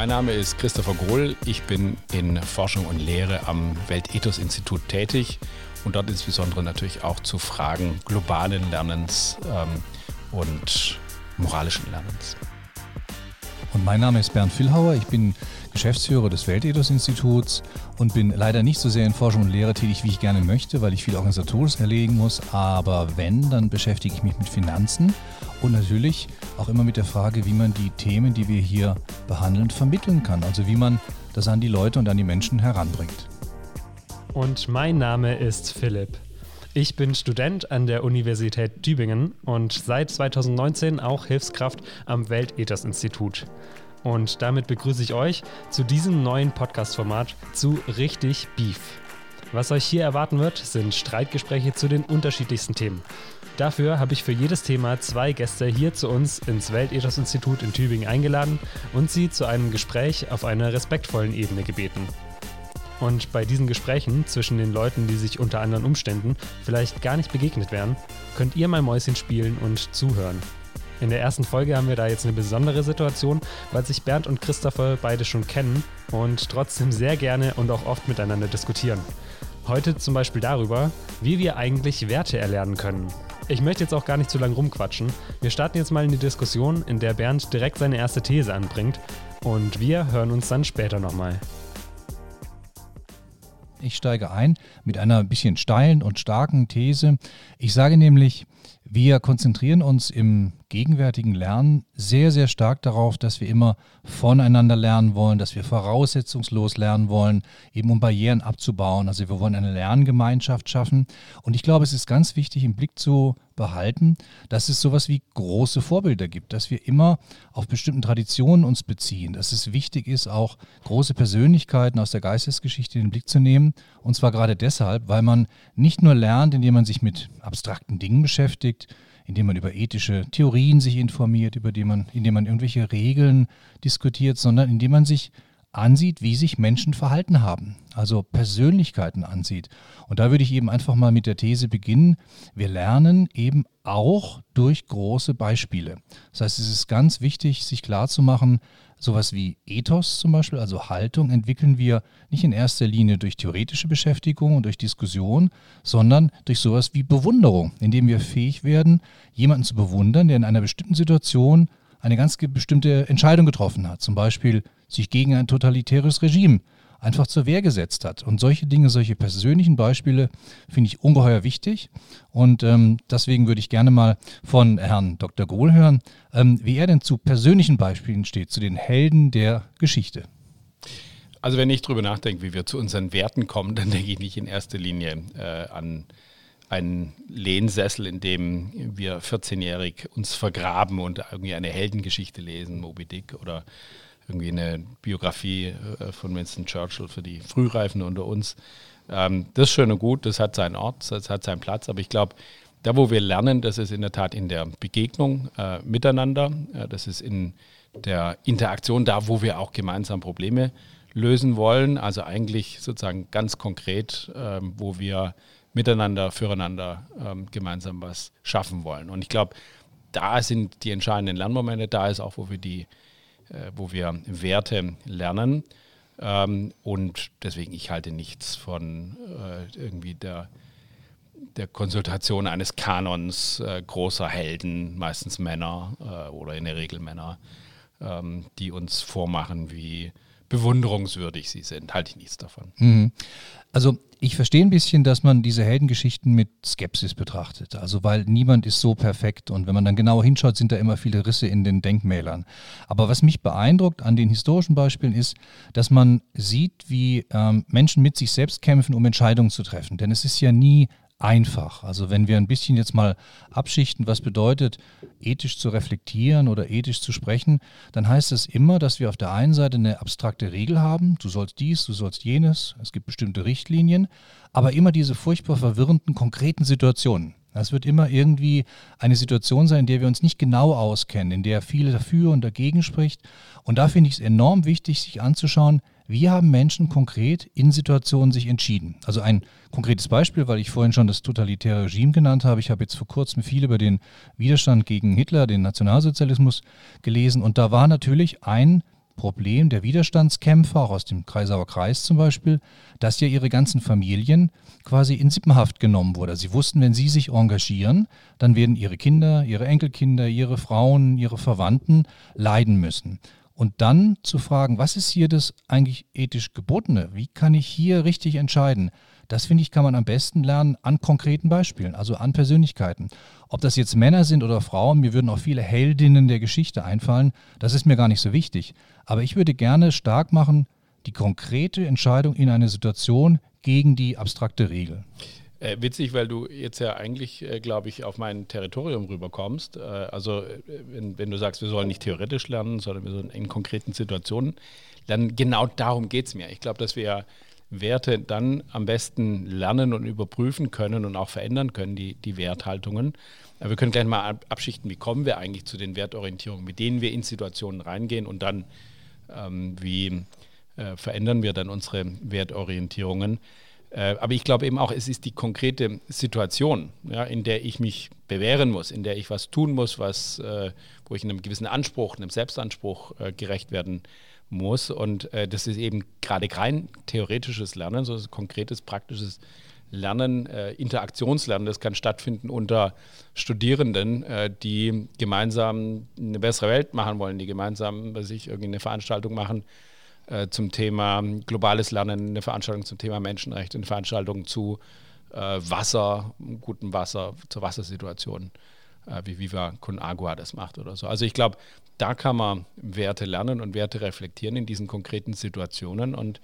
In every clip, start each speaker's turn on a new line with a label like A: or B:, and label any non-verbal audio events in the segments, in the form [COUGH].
A: Mein Name ist Christopher Grohl. Ich bin in Forschung und Lehre am Weltethos-Institut tätig und dort insbesondere natürlich auch zu Fragen globalen Lernens ähm, und moralischen Lernens.
B: Und mein Name ist Bernd Villhauer. Ich bin Geschäftsführer des Weltethos-Instituts und bin leider nicht so sehr in Forschung und Lehre tätig, wie ich gerne möchte, weil ich viel Organisatorisches erledigen muss. Aber wenn, dann beschäftige ich mich mit Finanzen und natürlich auch immer mit der Frage, wie man die Themen, die wir hier behandeln, vermitteln kann. Also wie man das an die Leute und an die Menschen heranbringt.
C: Und mein Name ist Philipp. Ich bin Student an der Universität Tübingen und seit 2019 auch Hilfskraft am Weltethos-Institut. Und damit begrüße ich euch zu diesem neuen Podcast-Format zu Richtig Beef. Was euch hier erwarten wird, sind Streitgespräche zu den unterschiedlichsten Themen. Dafür habe ich für jedes Thema zwei Gäste hier zu uns ins Weltethos-Institut in Tübingen eingeladen und sie zu einem Gespräch auf einer respektvollen Ebene gebeten. Und bei diesen Gesprächen zwischen den Leuten, die sich unter anderen Umständen vielleicht gar nicht begegnet wären, könnt ihr mal Mäuschen spielen und zuhören. In der ersten Folge haben wir da jetzt eine besondere Situation, weil sich Bernd und Christopher beide schon kennen und trotzdem sehr gerne und auch oft miteinander diskutieren. Heute zum Beispiel darüber, wie wir eigentlich Werte erlernen können. Ich möchte jetzt auch gar nicht zu lange rumquatschen. Wir starten jetzt mal in die Diskussion, in der Bernd direkt seine erste These anbringt und wir hören uns dann später nochmal.
B: Ich steige ein mit einer bisschen steilen und starken These. Ich sage nämlich, wir konzentrieren uns im gegenwärtigen Lernen sehr, sehr stark darauf, dass wir immer voneinander lernen wollen, dass wir voraussetzungslos lernen wollen, eben um Barrieren abzubauen. Also wir wollen eine Lerngemeinschaft schaffen. Und ich glaube, es ist ganz wichtig im Blick zu behalten, dass es sowas wie große Vorbilder gibt, dass wir immer auf bestimmten Traditionen uns beziehen, dass es wichtig ist, auch große Persönlichkeiten aus der Geistesgeschichte in den Blick zu nehmen. Und zwar gerade deshalb, weil man nicht nur lernt, indem man sich mit abstrakten Dingen beschäftigt, indem man über ethische Theorien sich informiert, über die man, indem man irgendwelche Regeln diskutiert, sondern indem man sich ansieht, wie sich Menschen verhalten haben, also Persönlichkeiten ansieht. Und da würde ich eben einfach mal mit der These beginnen, wir lernen eben auch durch große Beispiele. Das heißt, es ist ganz wichtig, sich klarzumachen, Sowas wie Ethos zum Beispiel, also Haltung, entwickeln wir nicht in erster Linie durch theoretische Beschäftigung und durch Diskussion, sondern durch sowas wie Bewunderung, indem wir fähig werden, jemanden zu bewundern, der in einer bestimmten Situation eine ganz bestimmte Entscheidung getroffen hat. Zum Beispiel sich gegen ein totalitäres Regime einfach zur Wehr gesetzt hat. Und solche Dinge, solche persönlichen Beispiele finde ich ungeheuer wichtig. Und ähm, deswegen würde ich gerne mal von Herrn Dr. Gohl hören, ähm, wie er denn zu persönlichen Beispielen steht, zu den Helden der Geschichte.
A: Also wenn ich darüber nachdenke, wie wir zu unseren Werten kommen, dann denke ich nicht in erster Linie äh, an einen Lehnsessel, in dem wir 14-jährig uns vergraben und irgendwie eine Heldengeschichte lesen, Moby Dick oder irgendwie eine Biografie äh, von Winston Churchill für die Frühreifen unter uns. Ähm, das ist schön und gut, das hat seinen Ort, das hat seinen Platz, aber ich glaube, da, wo wir lernen, das ist in der Tat in der Begegnung äh, miteinander, äh, das ist in der Interaktion da, wo wir auch gemeinsam Probleme lösen wollen, also eigentlich sozusagen ganz konkret, ähm, wo wir miteinander, füreinander ähm, gemeinsam was schaffen wollen. Und ich glaube, da sind die entscheidenden Lernmomente, da ist auch, wo wir die äh, wo wir Werte lernen. Ähm, und deswegen, ich halte nichts von äh, irgendwie der, der Konsultation eines Kanons äh, großer Helden, meistens Männer oder in der Regel Männer, ähm, die uns vormachen, wie bewunderungswürdig sie sind. Halte ich nichts davon.
B: Mhm. Also ich verstehe ein bisschen, dass man diese Heldengeschichten mit Skepsis betrachtet. Also weil niemand ist so perfekt und wenn man dann genauer hinschaut, sind da immer viele Risse in den Denkmälern. Aber was mich beeindruckt an den historischen Beispielen ist, dass man sieht, wie ähm, Menschen mit sich selbst kämpfen, um Entscheidungen zu treffen. Denn es ist ja nie einfach. Also wenn wir ein bisschen jetzt mal abschichten, was bedeutet, ethisch zu reflektieren oder ethisch zu sprechen, dann heißt es immer, dass wir auf der einen Seite eine abstrakte Regel haben, du sollst dies, du sollst jenes, es gibt bestimmte Richtlinien, aber immer diese furchtbar verwirrenden, konkreten Situationen. Es wird immer irgendwie eine Situation sein, in der wir uns nicht genau auskennen, in der viele dafür und dagegen spricht. Und da finde ich es enorm wichtig, sich anzuschauen, wie haben Menschen konkret in Situationen sich entschieden? Also ein konkretes Beispiel, weil ich vorhin schon das totalitäre Regime genannt habe. Ich habe jetzt vor kurzem viel über den Widerstand gegen Hitler, den Nationalsozialismus gelesen und da war natürlich ein Problem der Widerstandskämpfer, auch aus dem Kreisauer Kreis zum Beispiel, dass ja ihre ganzen Familien quasi in Sippenhaft genommen wurden. Sie wussten, wenn sie sich engagieren, dann werden ihre Kinder, ihre Enkelkinder, ihre Frauen, ihre Verwandten leiden müssen. Und dann zu fragen, was ist hier das eigentlich ethisch Gebotene? Wie kann ich hier richtig entscheiden? Das finde ich, kann man am besten lernen an konkreten Beispielen, also an Persönlichkeiten. Ob das jetzt Männer sind oder Frauen, mir würden auch viele Heldinnen der Geschichte einfallen, das ist mir gar nicht so wichtig. Aber ich würde gerne stark machen, die konkrete Entscheidung in einer Situation gegen die abstrakte Regel.
A: Äh, witzig, weil du jetzt ja eigentlich, äh, glaube ich, auf mein Territorium rüberkommst. Äh, also äh, wenn, wenn, du sagst, wir sollen nicht theoretisch lernen, sondern wir sollen in konkreten Situationen lernen, genau darum geht es mir. Ich glaube, dass wir Werte dann am besten lernen und überprüfen können und auch verändern können, die, die Werthaltungen. Wir können gleich mal abschichten, wie kommen wir eigentlich zu den Wertorientierungen, mit denen wir in Situationen reingehen und dann, ähm, wie äh, verändern wir dann unsere Wertorientierungen. Äh, aber ich glaube eben auch, es ist die konkrete Situation, ja, in der ich mich bewähren muss, in der ich was tun muss, was, äh, wo ich einem gewissen Anspruch, einem Selbstanspruch äh, gerecht werden muss. Und äh, das ist eben gerade kein theoretisches Lernen, sondern konkretes, praktisches Lernen, äh, Interaktionslernen. Das kann stattfinden unter Studierenden, äh, die gemeinsam eine bessere Welt machen wollen, die gemeinsam sich irgendwie eine Veranstaltung machen äh, zum Thema globales Lernen, eine Veranstaltung zum Thema Menschenrechte, eine Veranstaltung zu äh, Wasser, gutem Wasser, zur Wassersituation äh, wie Viva Con Agua das macht oder so. Also ich glaube, da kann man Werte lernen und Werte reflektieren in diesen konkreten Situationen und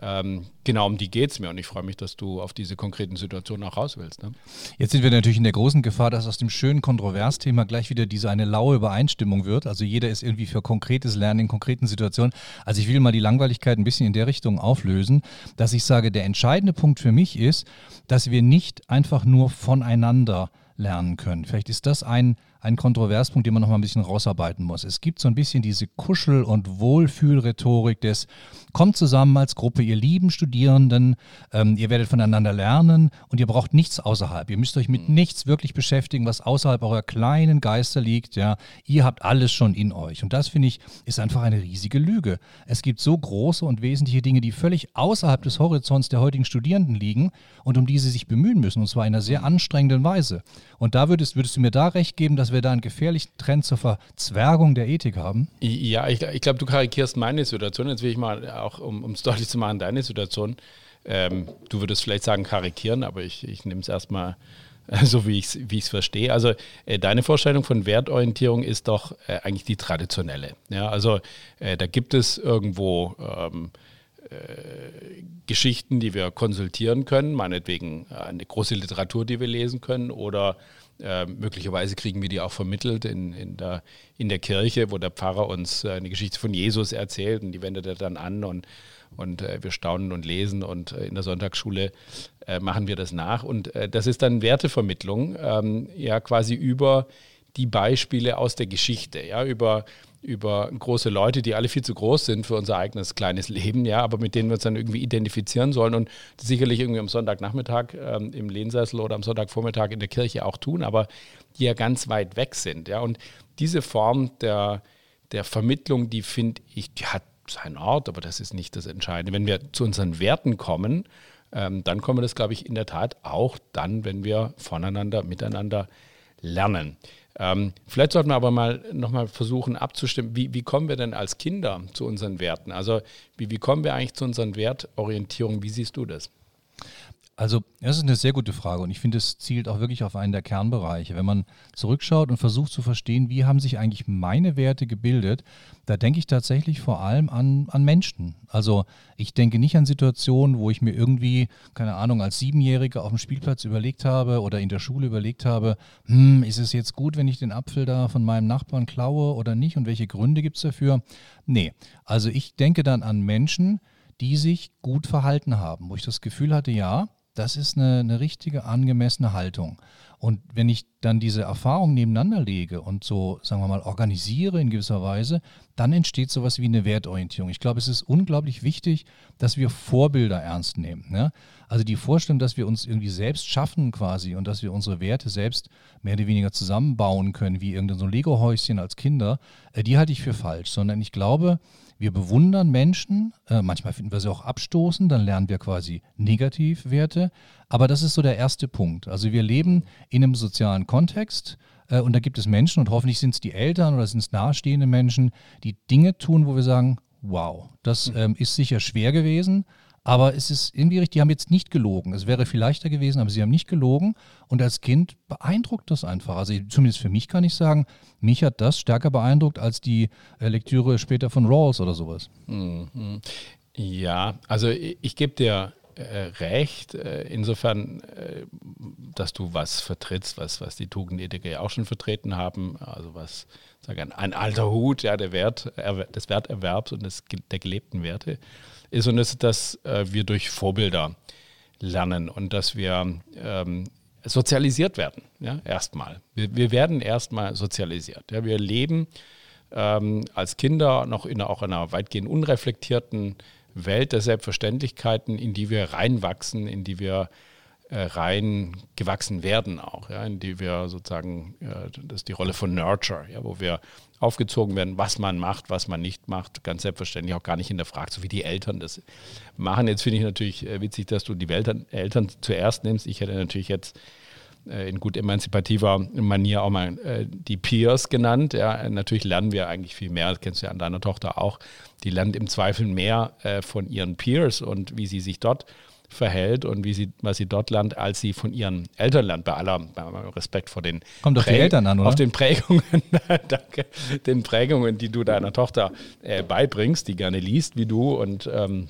A: ähm, genau um die geht es mir und ich freue mich, dass du auf diese konkreten Situationen auch raus willst. Ne?
B: Jetzt sind wir natürlich in der großen Gefahr, dass aus dem schönen Kontroversthema gleich wieder diese eine laue Übereinstimmung wird. Also jeder ist irgendwie für konkretes Lernen in konkreten Situationen. Also ich will mal die Langweiligkeit ein bisschen in der Richtung auflösen, dass ich sage, der entscheidende Punkt für mich ist, dass wir nicht einfach nur voneinander lernen können. Vielleicht ist das ein, ein Kontroverspunkt, den man noch mal ein bisschen rausarbeiten muss. Es gibt so ein bisschen diese Kuschel- und Wohlfühlrhetorik des Kommt zusammen als Gruppe, ihr lieben Studierenden, ähm, ihr werdet voneinander lernen und ihr braucht nichts außerhalb. Ihr müsst euch mit mhm. nichts wirklich beschäftigen, was außerhalb eurer kleinen Geister liegt. Ja, ihr habt alles schon in euch und das finde ich ist einfach eine riesige Lüge. Es gibt so große und wesentliche Dinge, die völlig außerhalb des Horizonts der heutigen Studierenden liegen und um die sie sich bemühen müssen und zwar in einer sehr anstrengenden Weise. Und da würdest, würdest du mir da recht geben, dass wir da einen gefährlichen Trend zur Verzwergung der Ethik haben?
A: Ja, ich, ich glaube, du karikierst meine Situation. Jetzt will ich mal auch, um es deutlich zu machen, deine Situation. Ähm, du würdest vielleicht sagen karikieren, aber ich, ich nehme es erstmal äh, so, wie ich es wie verstehe. Also äh, deine Vorstellung von Wertorientierung ist doch äh, eigentlich die traditionelle. Ja, also äh, da gibt es irgendwo ähm, äh, Geschichten, die wir konsultieren können, meinetwegen äh, eine große Literatur, die wir lesen können oder äh, möglicherweise kriegen wir die auch vermittelt in, in, der, in der Kirche, wo der Pfarrer uns äh, eine Geschichte von Jesus erzählt und die wendet er dann an und, und äh, wir staunen und lesen und äh, in der Sonntagsschule machen wir das nach. Und das ist dann Wertevermittlung, ähm, ja quasi über die Beispiele aus der Geschichte, ja, über über große Leute, die alle viel zu groß sind für unser eigenes kleines Leben, ja, aber mit denen wir uns dann irgendwie identifizieren sollen und sicherlich irgendwie am Sonntagnachmittag ähm, im Lehnsessel oder am Sonntagvormittag in der Kirche auch tun, aber die ja ganz weit weg sind, ja. Und diese Form der, der Vermittlung, die finde ich, die hat seinen Ort, aber das ist nicht das Entscheidende. Wenn wir zu unseren Werten kommen, ähm, dann kommen wir das, glaube ich, in der Tat auch dann, wenn wir voneinander, miteinander lernen. Ähm, vielleicht sollten wir aber mal nochmal versuchen abzustimmen, wie, wie kommen wir denn als Kinder zu unseren Werten? Also wie, wie kommen wir eigentlich zu unseren Wertorientierungen? Wie siehst du das?
B: Also, das ist eine sehr gute Frage und ich finde, es zielt auch wirklich auf einen der Kernbereiche. Wenn man zurückschaut und versucht zu verstehen, wie haben sich eigentlich meine Werte gebildet, da denke ich tatsächlich vor allem an, an Menschen. Also, ich denke nicht an Situationen, wo ich mir irgendwie, keine Ahnung, als Siebenjähriger auf dem Spielplatz überlegt habe oder in der Schule überlegt habe, hm, ist es jetzt gut, wenn ich den Apfel da von meinem Nachbarn klaue oder nicht und welche Gründe gibt es dafür? Nee, also ich denke dann an Menschen, die sich gut verhalten haben, wo ich das Gefühl hatte, ja, das ist eine, eine richtige, angemessene Haltung. Und wenn ich dann diese Erfahrung nebeneinander lege und so, sagen wir mal, organisiere in gewisser Weise, dann entsteht sowas wie eine Wertorientierung. Ich glaube, es ist unglaublich wichtig, dass wir Vorbilder ernst nehmen. Ne? Also die Vorstellung, dass wir uns irgendwie selbst schaffen quasi und dass wir unsere Werte selbst mehr oder weniger zusammenbauen können, wie irgendein so Lego-Häuschen als Kinder, äh, die halte ich für falsch, sondern ich glaube, wir bewundern Menschen, äh, manchmal finden wir sie auch abstoßend, dann lernen wir quasi Negativwerte. Aber das ist so der erste Punkt. Also wir leben in einem sozialen Kontext äh, und da gibt es Menschen und hoffentlich sind es die Eltern oder sind es nahestehende Menschen, die Dinge tun, wo wir sagen, wow, das hm. ähm, ist sicher schwer gewesen, aber es ist irgendwie richtig, die haben jetzt nicht gelogen. Es wäre viel leichter gewesen, aber sie haben nicht gelogen. Und als Kind beeindruckt das einfach. Also zumindest für mich kann ich sagen, mich hat das stärker beeindruckt als die äh, Lektüre später von Rawls oder sowas.
A: Mhm. Ja, also ich, ich gebe dir äh, recht, äh, insofern, äh, dass du was vertrittst, was, was die Tugendethiker ja auch schon vertreten haben, also was sag ein, ein alter Hut ja, der Wert, des Werterwerbs und des, der gelebten Werte ist und ist, dass äh, wir durch Vorbilder lernen und dass wir ähm, sozialisiert werden, ja, erstmal. Wir, wir werden erstmal sozialisiert. Ja, wir leben ähm, als Kinder noch in auch einer weitgehend unreflektierten Welt der Selbstverständlichkeiten, in die wir reinwachsen, in die wir äh, rein gewachsen werden auch, ja, in die wir sozusagen, äh, das ist die Rolle von Nurture, ja, wo wir aufgezogen werden, was man macht, was man nicht macht, ganz selbstverständlich auch gar nicht hinterfragt, so wie die Eltern das machen. Jetzt finde ich natürlich äh, witzig, dass du die Eltern, Eltern zuerst nimmst. Ich hätte natürlich jetzt in gut emanzipativer Manier auch mal äh, die Peers genannt. Ja, natürlich lernen wir eigentlich viel mehr, das kennst du ja an deiner Tochter auch. Die lernt im Zweifel mehr äh, von ihren Peers und wie sie sich dort verhält und wie sie, was sie dort lernt, als sie von ihren Eltern lernt, bei aller bei Respekt vor den
B: Kommt auf die Eltern an, oder?
A: Auf den Prägungen, [LAUGHS] danke, den Prägungen, die du deiner Tochter äh, beibringst, die gerne liest wie du und ähm,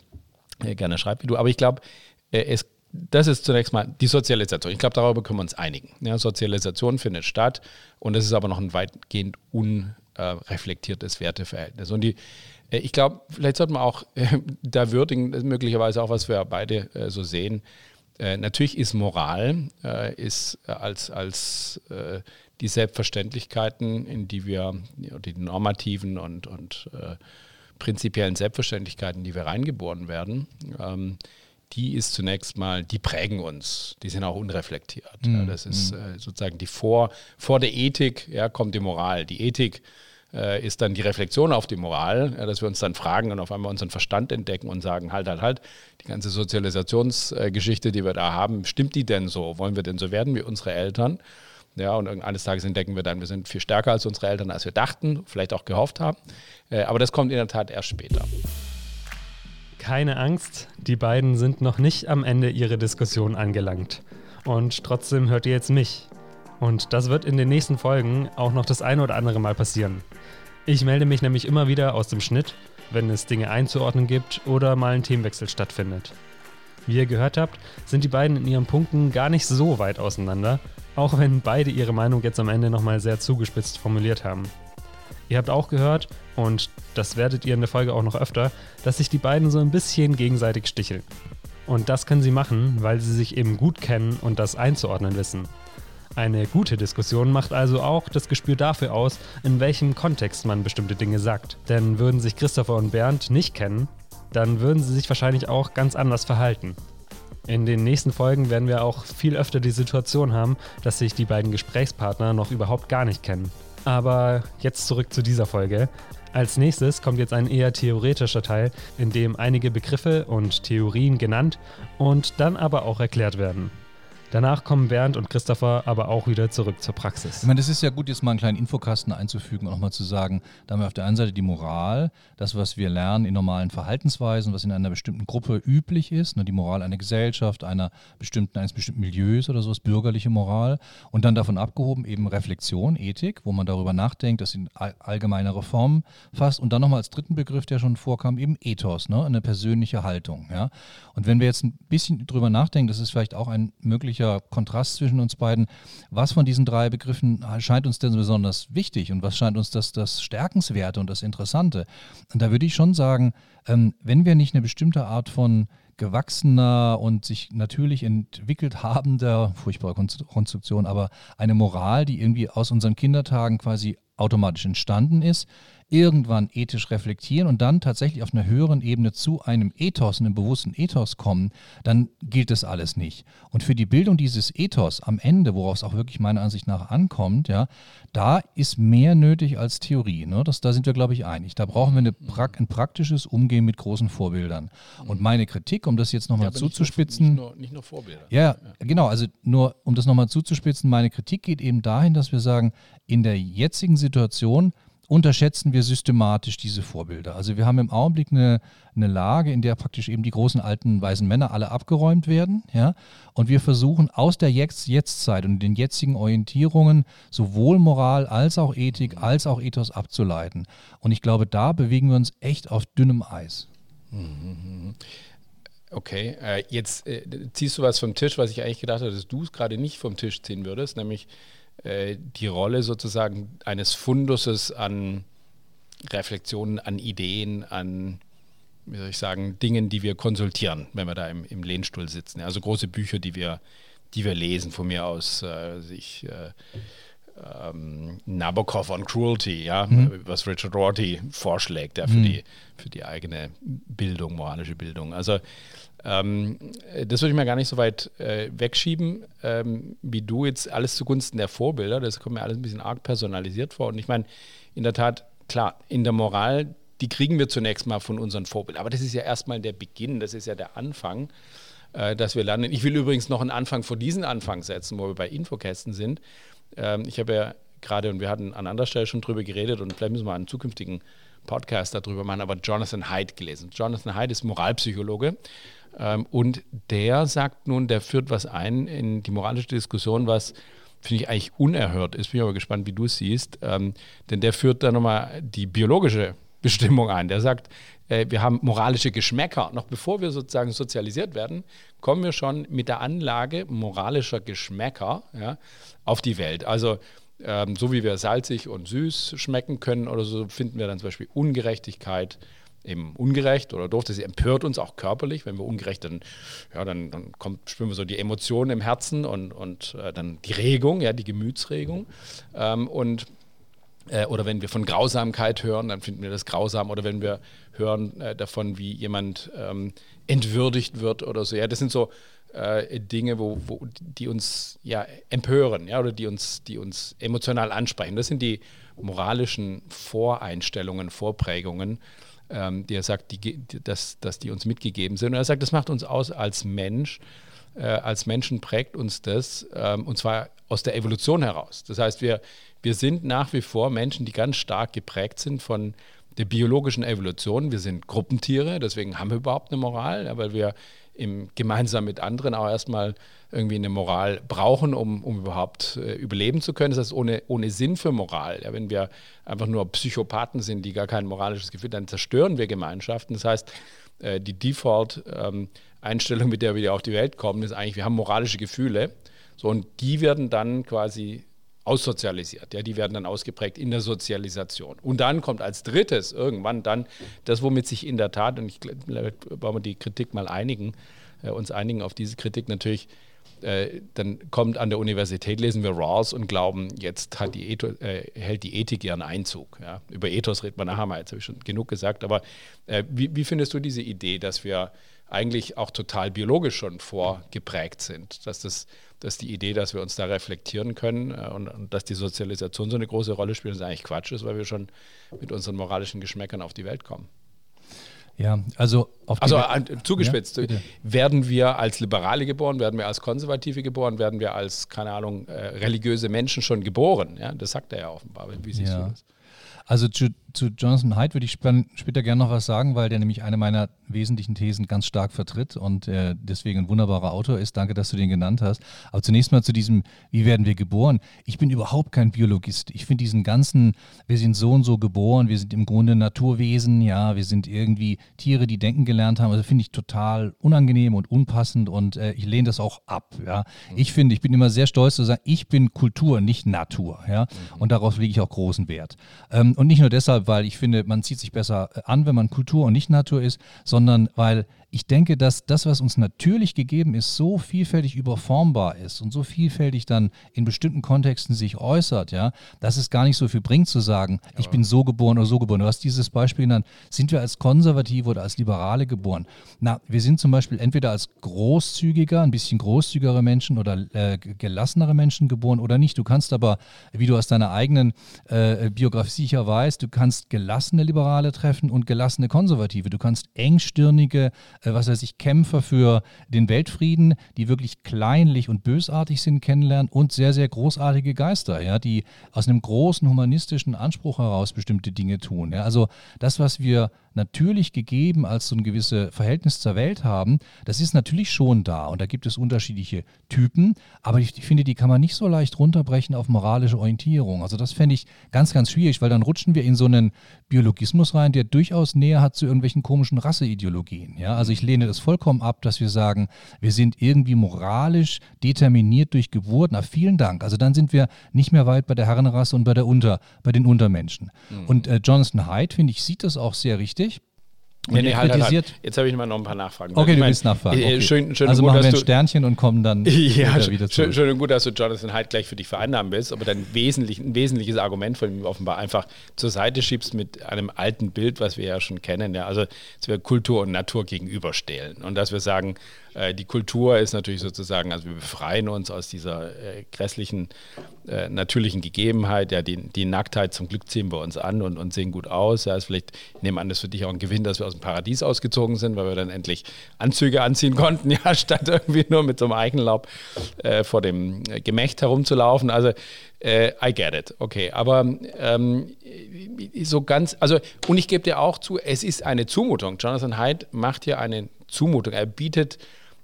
A: äh, gerne schreibt wie du. Aber ich glaube, äh, es das ist zunächst mal die Sozialisation. Ich glaube, darüber können wir uns einigen. Ja, Sozialisation findet statt und es ist aber noch ein weitgehend unreflektiertes Werteverhältnis. Und die, äh, ich glaube, vielleicht sollte man auch äh, [LAUGHS] da würdigen, ist möglicherweise auch, was wir beide äh, so sehen. Natürlich ist Moral ist als, als die Selbstverständlichkeiten, in die wir, die normativen und, und prinzipiellen Selbstverständlichkeiten, die wir reingeboren werden, ähm, die ist zunächst mal, die prägen uns, die sind auch unreflektiert. Mhm. das ist mhm. sozusagen die vor, vor der Ethik ja, kommt die Moral. Die Ethik äh, ist dann die Reflexion auf die Moral, ja, dass wir uns dann fragen und auf einmal unseren Verstand entdecken und sagen, halt, halt, halt, die ganze Sozialisationsgeschichte, die wir da haben, stimmt die denn so? Wollen wir denn so werden wie unsere Eltern? Ja, und eines Tages entdecken wir dann, wir sind viel stärker als unsere Eltern, als wir dachten, vielleicht auch gehofft haben. Äh, aber das kommt in der Tat erst später.
C: Keine Angst, die beiden sind noch nicht am Ende ihrer Diskussion angelangt. Und trotzdem hört ihr jetzt mich. Und das wird in den nächsten Folgen auch noch das eine oder andere Mal passieren. Ich melde mich nämlich immer wieder aus dem Schnitt, wenn es Dinge einzuordnen gibt oder mal ein Themenwechsel stattfindet. Wie ihr gehört habt, sind die beiden in ihren Punkten gar nicht so weit auseinander, auch wenn beide ihre Meinung jetzt am Ende nochmal sehr zugespitzt formuliert haben. Ihr habt auch gehört, und das werdet ihr in der Folge auch noch öfter, dass sich die beiden so ein bisschen gegenseitig sticheln. Und das können sie machen, weil sie sich eben gut kennen und das einzuordnen wissen. Eine gute Diskussion macht also auch das Gespür dafür aus, in welchem Kontext man bestimmte Dinge sagt. Denn würden sich Christopher und Bernd nicht kennen, dann würden sie sich wahrscheinlich auch ganz anders verhalten. In den nächsten Folgen werden wir auch viel öfter die Situation haben, dass sich die beiden Gesprächspartner noch überhaupt gar nicht kennen. Aber jetzt zurück zu dieser Folge. Als nächstes kommt jetzt ein eher theoretischer Teil, in dem einige Begriffe und Theorien genannt und dann aber auch erklärt werden. Danach kommen Bernd und Christopher aber auch wieder zurück zur Praxis.
B: Ich meine, das ist ja gut, jetzt mal einen kleinen Infokasten einzufügen und nochmal zu sagen, da haben wir auf der einen Seite die Moral, das, was wir lernen in normalen Verhaltensweisen, was in einer bestimmten Gruppe üblich ist, ne, die Moral einer Gesellschaft, einer bestimmten, eines bestimmten Milieus oder sowas, bürgerliche Moral. Und dann davon abgehoben eben Reflexion, Ethik, wo man darüber nachdenkt, das in allgemeinere Formen fasst. Und dann nochmal als dritten Begriff, der schon vorkam, eben Ethos, ne, eine persönliche Haltung. Ja. Und wenn wir jetzt ein bisschen drüber nachdenken, das ist vielleicht auch ein möglicher deutlicher Kontrast zwischen uns beiden. Was von diesen drei Begriffen scheint uns denn besonders wichtig und was scheint uns das, das Stärkenswerte und das Interessante? Und da würde ich schon sagen, ähm, wenn wir nicht eine bestimmte Art von gewachsener und sich natürlich entwickelt habender, furchtbare Konstruktion, aber eine Moral, die irgendwie aus unseren Kindertagen quasi automatisch entstanden ist, irgendwann ethisch reflektieren und dann tatsächlich auf einer höheren Ebene zu einem Ethos, einem bewussten Ethos kommen, dann gilt das alles nicht. Und für die Bildung dieses Ethos am Ende, worauf es auch wirklich meiner Ansicht nach ankommt, ja, da ist mehr nötig als Theorie. Ne? Das, da sind wir, glaube ich, einig. Da brauchen wir eine pra ein praktisches Umgehen mit großen Vorbildern. Und meine Kritik, um das jetzt nochmal ja, zuzuspitzen. Nicht nur, nicht nur Vorbilder. Ja, ja, genau. Also nur, um das nochmal zuzuspitzen, meine Kritik geht eben dahin, dass wir sagen, in der jetzigen Situation unterschätzen wir systematisch diese Vorbilder. Also wir haben im Augenblick eine, eine Lage, in der praktisch eben die großen alten weißen Männer alle abgeräumt werden. Ja? Und wir versuchen aus der Jetzt-Jetztzeit und den jetzigen Orientierungen sowohl Moral als auch Ethik als auch Ethos abzuleiten. Und ich glaube, da bewegen wir uns echt auf dünnem Eis.
A: Okay, äh, jetzt äh, ziehst du was vom Tisch, was ich eigentlich gedacht hatte, dass du es gerade nicht vom Tisch ziehen würdest, nämlich äh, die Rolle sozusagen eines Funduses an Reflexionen, an Ideen, an, wie soll ich sagen, Dingen, die wir konsultieren, wenn wir da im, im Lehnstuhl sitzen. Also große Bücher, die wir, die wir lesen, von mir aus, äh, sich äh, ähm, Nabokov on Cruelty, ja, mhm. was Richard Rorty vorschlägt, ja, für, mhm. die, für die eigene Bildung, moralische Bildung. Also ähm, das würde ich mir gar nicht so weit äh, wegschieben, ähm, wie du jetzt alles zugunsten der Vorbilder. Das kommt mir alles ein bisschen arg personalisiert vor. Und ich meine, in der Tat, klar, in der Moral, die kriegen wir zunächst mal von unseren Vorbildern. Aber das ist ja erstmal der Beginn, das ist ja der Anfang, äh, dass wir lernen. Ich will übrigens noch einen Anfang vor diesen Anfang setzen, wo wir bei Infokästen sind. Ähm, ich habe ja gerade, und wir hatten an anderer Stelle schon drüber geredet, und vielleicht müssen wir einen zukünftigen Podcast darüber machen, aber Jonathan Haidt gelesen. Jonathan Haidt ist Moralpsychologe ähm, und der sagt nun, der führt was ein in die moralische Diskussion, was finde ich eigentlich unerhört ist. Bin ich aber gespannt, wie du es siehst. Ähm, denn der führt da nochmal die biologische Bestimmung ein. Der sagt, äh, wir haben moralische Geschmäcker. Noch bevor wir sozusagen sozialisiert werden, kommen wir schon mit der Anlage moralischer Geschmäcker ja, auf die Welt. Also ähm, so wie wir salzig und süß schmecken können oder so, finden wir dann zum Beispiel Ungerechtigkeit, eben ungerecht oder doof. Das empört uns auch körperlich. Wenn wir ungerecht, dann, ja, dann, dann kommt, spüren wir so die Emotionen im Herzen und, und äh, dann die Regung, ja, die Gemütsregung. Ähm, und äh, oder wenn wir von Grausamkeit hören, dann finden wir das grausam. Oder wenn wir hören äh, davon, wie jemand ähm, entwürdigt wird oder so. Ja, das sind so äh, Dinge, wo, wo, die uns ja empören, ja, oder die uns, die uns emotional ansprechen. Das sind die moralischen Voreinstellungen, Vorprägungen ähm, die er sagt, die, dass, dass die uns mitgegeben sind. Und er sagt, das macht uns aus als Mensch. Äh, als Menschen prägt uns das, ähm, und zwar aus der Evolution heraus. Das heißt, wir, wir sind nach wie vor Menschen, die ganz stark geprägt sind von der biologischen Evolution. Wir sind Gruppentiere, deswegen haben wir überhaupt eine Moral, weil wir im, gemeinsam mit anderen auch erstmal irgendwie eine Moral brauchen, um, um überhaupt äh, überleben zu können. Das heißt, ohne, ohne Sinn für Moral. Ja, wenn wir einfach nur Psychopathen sind, die gar kein moralisches Gefühl, dann zerstören wir Gemeinschaften. Das heißt, äh, die Default-Einstellung, ähm, mit der wir auf die Welt kommen, ist eigentlich, wir haben moralische Gefühle. So, und die werden dann quasi aussozialisiert. Ja, die werden dann ausgeprägt in der Sozialisation. Und dann kommt als drittes irgendwann dann das, womit sich in der Tat, und ich glaube, wollen wir die Kritik mal einigen, äh, uns einigen auf diese Kritik natürlich, äh, dann kommt an der Universität, lesen wir Rawls und glauben, jetzt die Ethos, äh, hält die Ethik ihren Einzug. Ja? Über Ethos redet man nachher mal, jetzt habe ich schon genug gesagt, aber äh, wie, wie findest du diese Idee, dass wir eigentlich auch total biologisch schon vorgeprägt sind, dass das dass die Idee, dass wir uns da reflektieren können äh, und, und, dass die Sozialisation so eine große Rolle spielt, ist eigentlich Quatsch ist, weil wir schon mit unseren moralischen Geschmäckern auf die Welt kommen.
B: Ja, also
A: auf Also äh, zugespitzt, ja, werden wir als Liberale geboren, werden wir als Konservative geboren, werden wir als, keine Ahnung, äh, religiöse Menschen schon geboren? Ja, das sagt er ja offenbar. Wie siehst
B: ja. du das? Also zu Jonathan Haidt würde ich später gerne noch was sagen, weil der nämlich eine meiner wesentlichen Thesen ganz stark vertritt und äh, deswegen ein wunderbarer Autor ist. Danke, dass du den genannt hast. Aber zunächst mal zu diesem, wie werden wir geboren? Ich bin überhaupt kein Biologist. Ich finde diesen ganzen, wir sind so und so geboren, wir sind im Grunde Naturwesen, ja, wir sind irgendwie Tiere, die denken gelernt haben. Also finde ich total unangenehm und unpassend und äh, ich lehne das auch ab. Ja. Ich finde, ich bin immer sehr stolz zu sagen, ich bin Kultur, nicht Natur. Ja. Und darauf lege ich auch großen Wert. Ähm, und nicht nur deshalb, weil ich finde, man zieht sich besser an, wenn man Kultur und nicht Natur ist, sondern weil ich denke, dass das, was uns natürlich gegeben ist, so vielfältig überformbar ist und so vielfältig dann in bestimmten Kontexten sich äußert, ja, dass es gar nicht so viel bringt zu sagen, ja. ich bin so geboren oder so geboren. Du hast dieses Beispiel genannt, sind wir als Konservative oder als Liberale geboren? Na, wir sind zum Beispiel entweder als großzügiger, ein bisschen großzügigere Menschen oder äh, gelassenere Menschen geboren oder nicht. Du kannst aber, wie du aus deiner eigenen äh, Biografie sicher weißt, du kannst gelassene Liberale treffen und gelassene Konservative. Du kannst engstirnige was weiß ich, Kämpfer für den Weltfrieden, die wirklich kleinlich und bösartig sind, kennenlernen und sehr, sehr großartige Geister, ja, die aus einem großen humanistischen Anspruch heraus bestimmte Dinge tun. Ja. Also das, was wir natürlich gegeben als so ein gewisses Verhältnis zur Welt haben, das ist natürlich schon da und da gibt es unterschiedliche Typen, aber ich, ich finde, die kann man nicht so leicht runterbrechen auf moralische Orientierung. Also das fände ich ganz, ganz schwierig, weil dann rutschen wir in so einen Biologismus rein, der durchaus näher hat zu irgendwelchen komischen Rasseideologien. Ja? Also ich lehne das vollkommen ab, dass wir sagen, wir sind irgendwie moralisch determiniert durch Geburt. Na, vielen Dank. Also dann sind wir nicht mehr weit bei der Herrenrasse und bei der Unter, bei den Untermenschen. Mhm. Und äh, Jonathan Haidt, finde ich, sieht das auch sehr richtig?
A: Und nee, nee, halt, halt, halt. Jetzt habe ich mal noch ein paar Nachfragen.
B: Okay, du mein, willst nachfragen. Äh, okay.
A: Schön, schön
B: also machen wir ein Sternchen und kommen dann [LAUGHS]
A: ja, wieder zurück. Schön, schön und gut, dass du Jonathan halt gleich für dich vereinnahmen willst, aber dann wesentlich, ein wesentliches Argument von ihm offenbar einfach zur Seite schiebst mit einem alten Bild, was wir ja schon kennen. Ja, also, dass wir Kultur und Natur gegenüberstellen und dass wir sagen, äh, die Kultur ist natürlich sozusagen, also wir befreien uns aus dieser äh, grässlichen äh, natürlichen Gegebenheit. Ja, die, die, Nacktheit zum Glück ziehen wir uns an und, und sehen gut aus. Ja, ist vielleicht, ich nehme an, das für dich auch ein Gewinn, dass wir aus dem Paradies ausgezogen sind, weil wir dann endlich Anzüge anziehen konnten, [LAUGHS] ja, statt irgendwie nur mit so einem Eichenlaub äh, vor dem Gemächt herumzulaufen. Also äh, I get it, okay. Aber ähm, so ganz, also, und ich gebe dir auch zu, es ist eine Zumutung. Jonathan Haidt macht hier eine Zumutung. Er bietet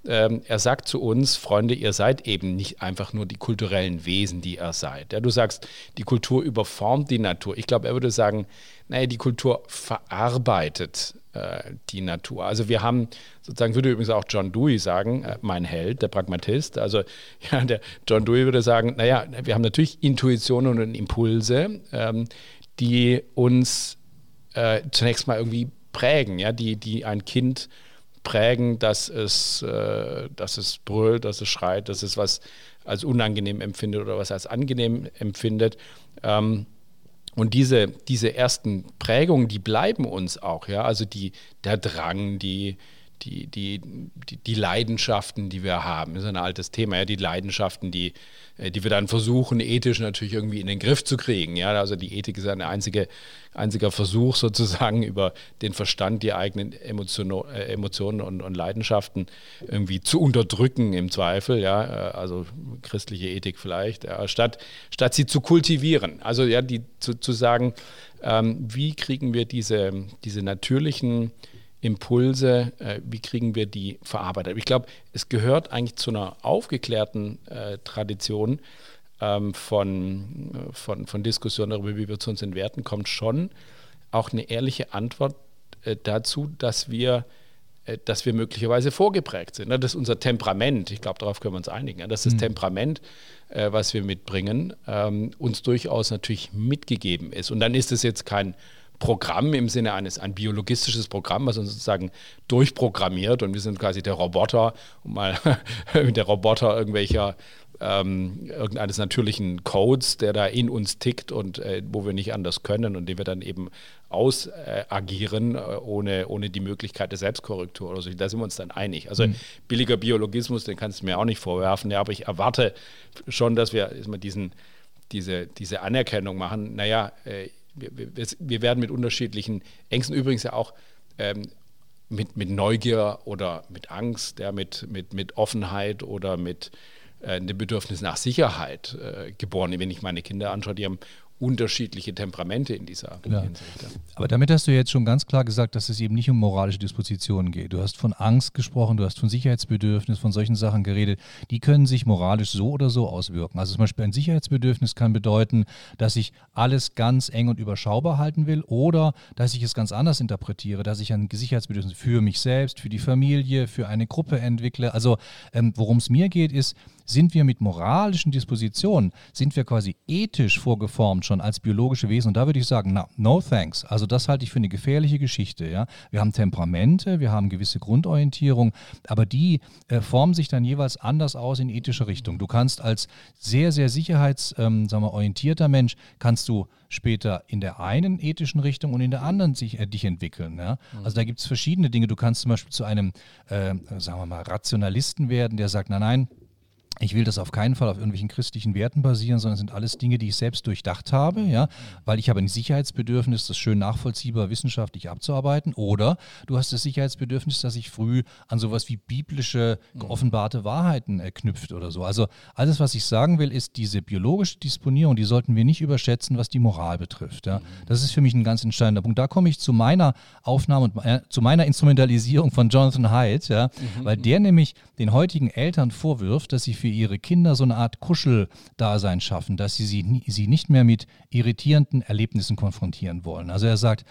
A: ähm, er sagt zu uns, Freunde, ihr seid eben nicht einfach nur die kulturellen Wesen, die ihr seid. Ja, du sagst, die Kultur überformt die Natur. Ich glaube, er würde sagen, naja, die Kultur verarbeitet äh, die Natur. Also wir haben, sozusagen würde übrigens auch John Dewey sagen, äh, mein Held, der Pragmatist, also [LAUGHS] ja, der John Dewey würde sagen, naja, wir haben natürlich Intuitionen und Impulse, ähm, die uns äh, zunächst mal irgendwie prägen, ja, die, die ein Kind prägen, dass es, äh, dass es brüllt, dass es schreit, dass es was als unangenehm empfindet oder was als angenehm empfindet. Ähm, und diese, diese ersten Prägungen, die bleiben uns auch, ja. Also die, der Drang, die, die, die, die, die Leidenschaften, die wir haben, das ist ein altes Thema, ja, die Leidenschaften, die, äh, die wir dann versuchen, ethisch natürlich irgendwie in den Griff zu kriegen. Ja? Also die Ethik ist ein einzige, einziger Versuch sozusagen über den Verstand die eigenen Emotion, äh, Emotionen und, und, Leidenschaften irgendwie zu unterdrücken im Zweifel, ja, äh, also christliche Ethik vielleicht, ja, statt, statt sie zu kultivieren. Also ja, die zu, zu sagen, ähm, wie kriegen wir diese, diese natürlichen Impulse, äh, wie kriegen wir die verarbeitet. Ich glaube, es gehört eigentlich zu einer aufgeklärten äh, Tradition ähm, von, von, von Diskussionen darüber, wie wir zu unseren Werten kommen, schon auch eine ehrliche Antwort äh, dazu, dass wir äh, dass wir möglicherweise vorgeprägt sind. Das ist unser Temperament. Ich glaube, darauf können wir uns einigen. Das ist das mhm. Temperament, äh, was wir mitbringen, ähm, uns durchaus natürlich mitgegeben ist. Und dann ist es jetzt kein Programm im Sinne eines ein biologistisches Programm, was uns sozusagen durchprogrammiert und wir sind quasi der Roboter, um mal [LAUGHS] der Roboter irgendwelcher ähm, irgendeines natürlichen Codes, der da in uns tickt und äh, wo wir nicht anders können und den wir dann eben ausagieren, äh, ohne, ohne die Möglichkeit der Selbstkorrektur oder so. Da sind wir uns dann einig. Also mhm. billiger Biologismus, den kannst du mir auch nicht vorwerfen, ja, aber ich erwarte schon, dass wir diesen, diese, diese Anerkennung machen. Naja, äh, wir, wir, wir, werden mit unterschiedlichen Ängsten übrigens ja auch ähm, mit, mit Neugier oder mit Angst, ja, mit, mit, mit Offenheit oder mit äh, dem Bedürfnis nach Sicherheit äh, geboren. Wenn ich meine Kinder anschaue, die haben unterschiedliche Temperamente in dieser
B: Klar. Hinsicht. Aber damit hast du jetzt schon ganz klar gesagt, dass es eben nicht um moralische Dispositionen geht. Du hast von Angst gesprochen, du hast von Sicherheitsbedürfnis, von solchen Sachen geredet. Die können sich moralisch so oder so auswirken. Also zum Beispiel ein Sicherheitsbedürfnis kann bedeuten, dass ich alles ganz eng und überschaubar halten will oder dass ich es ganz anders interpretiere, dass ich ein Sicherheitsbedürfnis für mich selbst, für die Familie, für eine Gruppe entwickle. Also ähm, worum es mir geht, ist, sind wir mit moralischen Dispositionen, sind wir quasi ethisch vorgeformt schon als biologische Wesen. Und da würde ich sagen, na, no thanks. Also das halte ich für eine gefährliche Geschichte. Ja? Wir haben Temperamente, wir haben gewisse Grundorientierung, aber die äh, formen sich dann jeweils anders aus in ethische Richtung. Du kannst als sehr, sehr sicherheitsorientierter ähm, Mensch, kannst du später in der einen ethischen Richtung und in der anderen sich, äh, dich entwickeln. Ja? Mhm. Also da gibt es verschiedene Dinge. Du kannst zum Beispiel zu einem, äh, sagen wir mal, Rationalisten werden, der sagt, nein, nein, ich will das auf keinen Fall auf irgendwelchen christlichen Werten basieren, sondern sind alles Dinge, die ich selbst durchdacht habe, ja, weil ich habe ein Sicherheitsbedürfnis, das schön nachvollziehbar wissenschaftlich abzuarbeiten. Oder du hast das Sicherheitsbedürfnis, dass ich früh an sowas wie biblische, geoffenbarte Wahrheiten äh, knüpft oder so. Also alles, was ich sagen will, ist diese biologische Disponierung, die sollten wir nicht überschätzen, was die Moral betrifft. Ja. Das ist für mich ein ganz entscheidender Punkt. Da komme ich zu meiner Aufnahme und äh, zu meiner Instrumentalisierung von Jonathan Haidt, ja, mhm. weil der nämlich den heutigen Eltern vorwirft, dass sie für ihre Kinder so eine Art Kuscheldasein schaffen, dass sie sie, sie nicht mehr mit irritierenden Erlebnissen konfrontieren wollen. Also er sagt,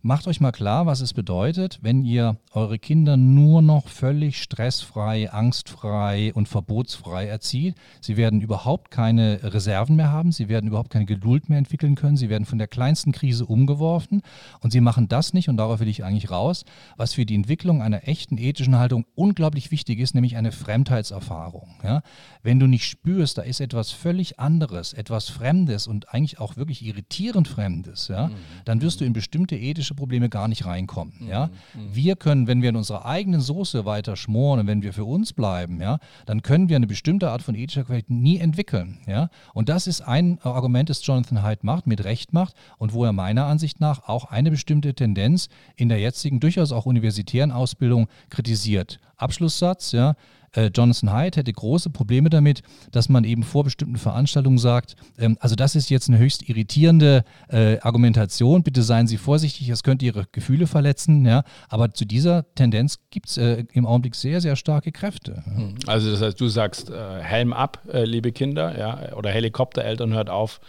B: Macht euch mal klar, was es bedeutet, wenn ihr eure Kinder nur noch völlig stressfrei, angstfrei und verbotsfrei erzieht. Sie werden überhaupt keine Reserven mehr haben, sie werden überhaupt keine Geduld mehr entwickeln können, sie werden von der kleinsten Krise umgeworfen und sie machen das nicht, und darauf will ich eigentlich raus, was für die Entwicklung einer echten ethischen Haltung unglaublich wichtig ist, nämlich eine Fremdheitserfahrung. Ja? Wenn du nicht spürst, da ist etwas völlig anderes, etwas Fremdes und eigentlich auch wirklich irritierend Fremdes, ja, mhm. dann wirst du in bestimmte ethische politische Probleme gar nicht reinkommen. Mhm. Ja? Mhm. Wir können, wenn wir in unserer eigenen Soße weiter schmoren und wenn wir für uns bleiben, ja, dann können wir eine bestimmte Art von ethischer Qualität nie entwickeln. Ja? Und das ist ein Argument, das Jonathan Haidt macht, mit Recht macht und wo er meiner Ansicht nach auch eine bestimmte Tendenz in der jetzigen, durchaus auch universitären Ausbildung kritisiert. Abschlusssatz, ja, äh, Jonathan Haidt hätte große Probleme damit, dass man eben vor bestimmten Veranstaltungen sagt, ähm, also das ist jetzt eine höchst irritierende äh, Argumentation, bitte seien Sie vorsichtig, es könnte Ihre Gefühle verletzen. Ja? Aber zu dieser Tendenz gibt es äh, im Augenblick sehr, sehr starke Kräfte.
A: Hm. Also das heißt, du sagst äh, Helm ab, äh, liebe Kinder, ja? oder Helikoptereltern hört auf,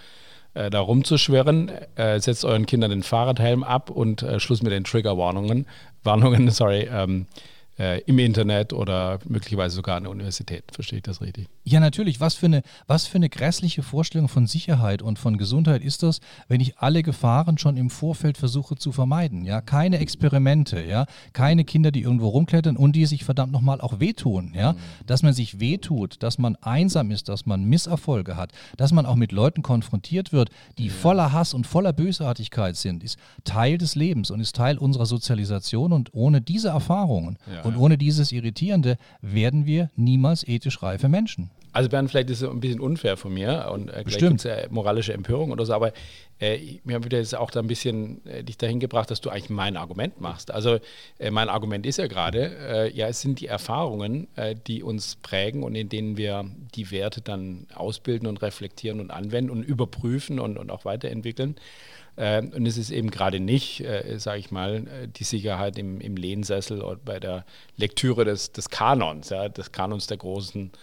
A: äh, da rumzuschwirren. Äh, setzt euren Kindern den Fahrradhelm ab und äh, Schluss mit den Triggerwarnungen. Warnungen, [LAUGHS] sorry. Ähm, äh, im Internet oder möglicherweise sogar an der Universität. Verstehe ich das richtig?
B: Ja, natürlich. Was für, eine, was für eine grässliche Vorstellung von Sicherheit und von Gesundheit ist das, wenn ich alle Gefahren schon im Vorfeld versuche zu vermeiden? Ja, keine Experimente, ja, keine Kinder, die irgendwo rumklettern und die sich verdammt nochmal auch wehtun. Ja, mhm. dass man sich wehtut, dass man einsam ist, dass man Misserfolge hat, dass man auch mit Leuten konfrontiert wird, die ja. voller Hass und voller Bösartigkeit sind, ist Teil des Lebens und ist Teil unserer Sozialisation und ohne diese Erfahrungen ja. Und ohne dieses Irritierende werden wir niemals ethisch reife Menschen.
A: Also Bernd, vielleicht ist es ein bisschen unfair von mir und äh, es ja moralische Empörung oder so, aber äh, mir wird jetzt auch da ein bisschen äh, dich dahin gebracht, dass du eigentlich mein Argument machst. Also äh, mein Argument ist ja gerade, äh, ja, es sind die Erfahrungen, äh, die uns prägen und in denen wir die Werte dann ausbilden und reflektieren und anwenden und überprüfen und, und auch weiterentwickeln. Ähm, und es ist eben gerade nicht, äh, sage ich mal, die Sicherheit im, im Lehnsessel oder bei der Lektüre des, des Kanons, ja, des Kanons der großen äh,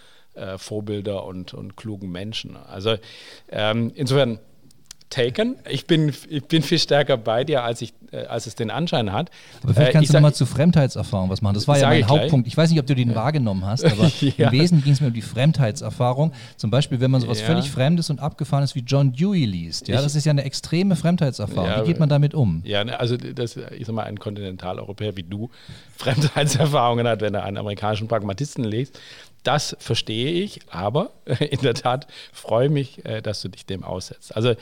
A: Vorbilder und, und klugen Menschen. Also ähm, insofern taken. Ich bin, ich bin viel stärker bei dir, als, ich, äh, als es den Anschein hat.
B: Aber vielleicht äh, kannst äh, du nochmal zu Fremdheitserfahrung was machen. Das war ja mein Hauptpunkt. Gleich. Ich weiß nicht, ob du den ja. wahrgenommen hast, aber [LAUGHS] ja. im Wesentlichen ging es mir um die Fremdheitserfahrung. Zum Beispiel, wenn man sowas ja. völlig Fremdes und Abgefahrenes wie John Dewey liest. Ja, ich, das ist ja eine extreme Fremdheitserfahrung. wie geht man damit um?
A: Ja, ne, also das, ich sag mal, ein Kontinentaleuropäer wie du Fremdheitserfahrungen hat, wenn er einen amerikanischen Pragmatisten liest, das verstehe ich, aber [LAUGHS] in der Tat freue mich, äh, dass du dich dem aussetzt. Also